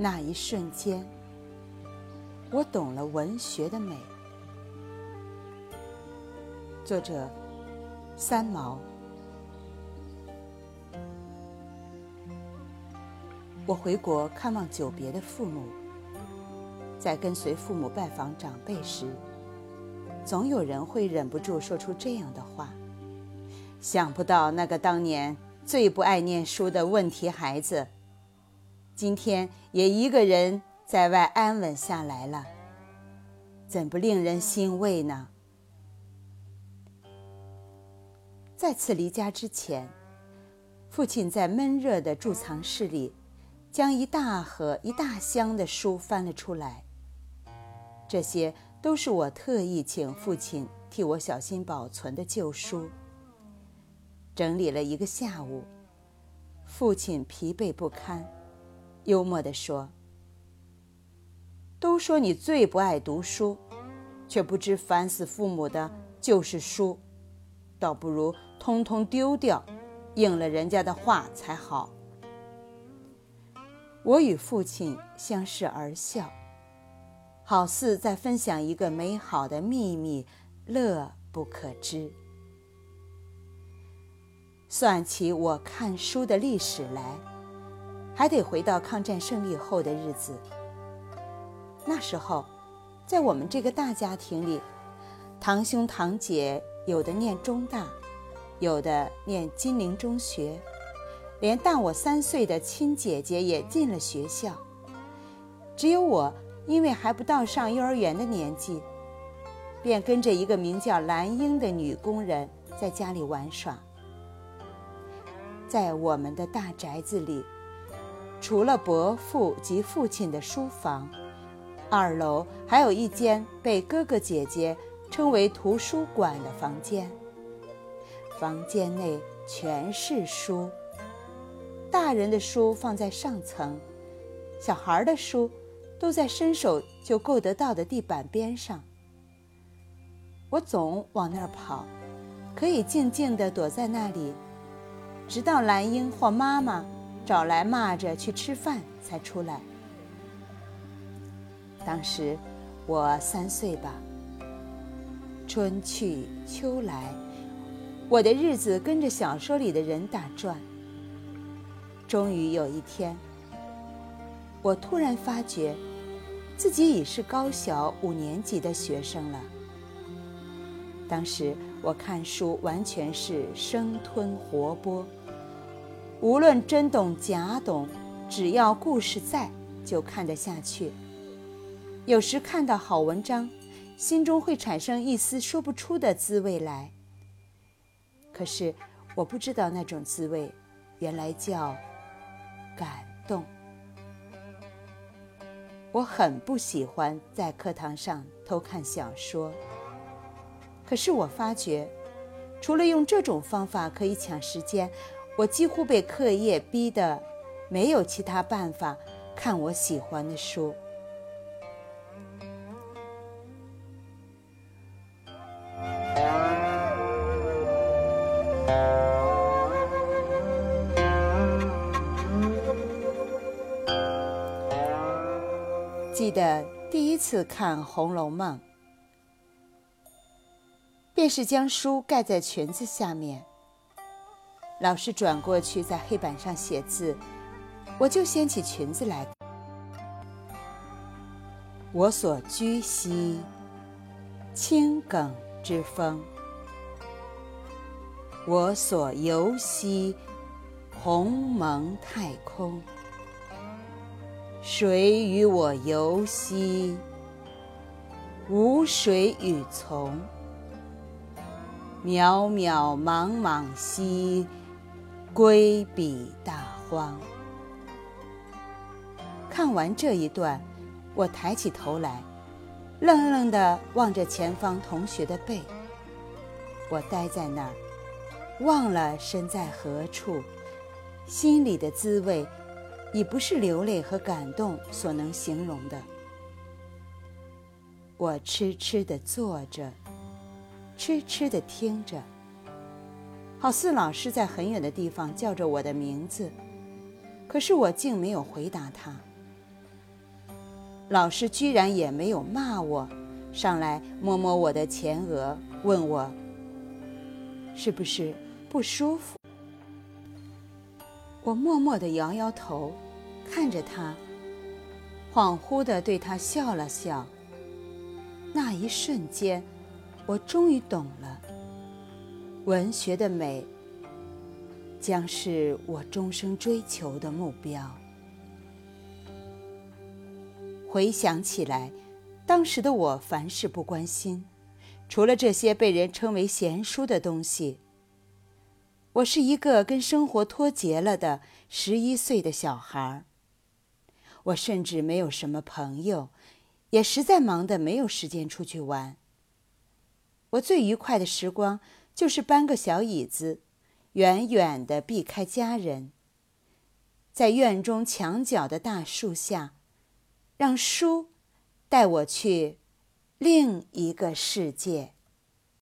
那一瞬间，我懂了文学的美。作者：三毛。我回国看望久别的父母，在跟随父母拜访长辈时，总有人会忍不住说出这样的话：“想不到那个当年最不爱念书的问题孩子，今天也一个人在外安稳下来了，怎不令人欣慰呢？”再次离家之前，父亲在闷热的贮藏室里。将一大盒、一大箱的书翻了出来。这些都是我特意请父亲替我小心保存的旧书。整理了一个下午，父亲疲惫不堪，幽默地说：“都说你最不爱读书，却不知烦死父母的就是书，倒不如通通丢掉，应了人家的话才好。”我与父亲相视而笑，好似在分享一个美好的秘密，乐不可支。算起我看书的历史来，还得回到抗战胜利后的日子。那时候，在我们这个大家庭里，堂兄堂姐有的念中大，有的念金陵中学。连大我三岁的亲姐姐也进了学校，只有我因为还不到上幼儿园的年纪，便跟着一个名叫兰英的女工人在家里玩耍。在我们的大宅子里，除了伯父及父亲的书房，二楼还有一间被哥哥姐姐称为图书馆的房间。房间内全是书。大人的书放在上层，小孩的书都在伸手就够得到的地板边上。我总往那儿跑，可以静静地躲在那里，直到兰英或妈妈找来骂着去吃饭才出来。当时我三岁吧。春去秋来，我的日子跟着小说里的人打转。终于有一天，我突然发觉，自己已是高小五年级的学生了。当时我看书完全是生吞活剥，无论真懂假懂，只要故事在，就看得下去。有时看到好文章，心中会产生一丝说不出的滋味来。可是我不知道那种滋味，原来叫……感动。我很不喜欢在课堂上偷看小说，可是我发觉，除了用这种方法可以抢时间，我几乎被课业逼得没有其他办法看我喜欢的书。记得第一次看《红楼梦》，便是将书盖在裙子下面。老师转过去在黑板上写字，我就掀起裙子来。我所居兮，青埂之峰；我所游兮，鸿蒙太空。谁与我游兮，无水与从；渺渺茫茫兮，归彼大荒。看完这一段，我抬起头来，愣愣地望着前方同学的背。我呆在那儿，忘了身在何处，心里的滋味。已不是流泪和感动所能形容的。我痴痴地坐着，痴痴地听着，好似老师在很远的地方叫着我的名字，可是我竟没有回答他。老师居然也没有骂我，上来摸摸我的前额，问我是不是不舒服。我默默地摇摇头，看着他，恍惚地对他笑了笑。那一瞬间，我终于懂了，文学的美将是我终生追求的目标。回想起来，当时的我凡事不关心，除了这些被人称为闲书的东西。我是一个跟生活脱节了的十一岁的小孩。我甚至没有什么朋友，也实在忙得没有时间出去玩。我最愉快的时光就是搬个小椅子，远远地避开家人，在院中墙角的大树下。让书带我去另一个世界。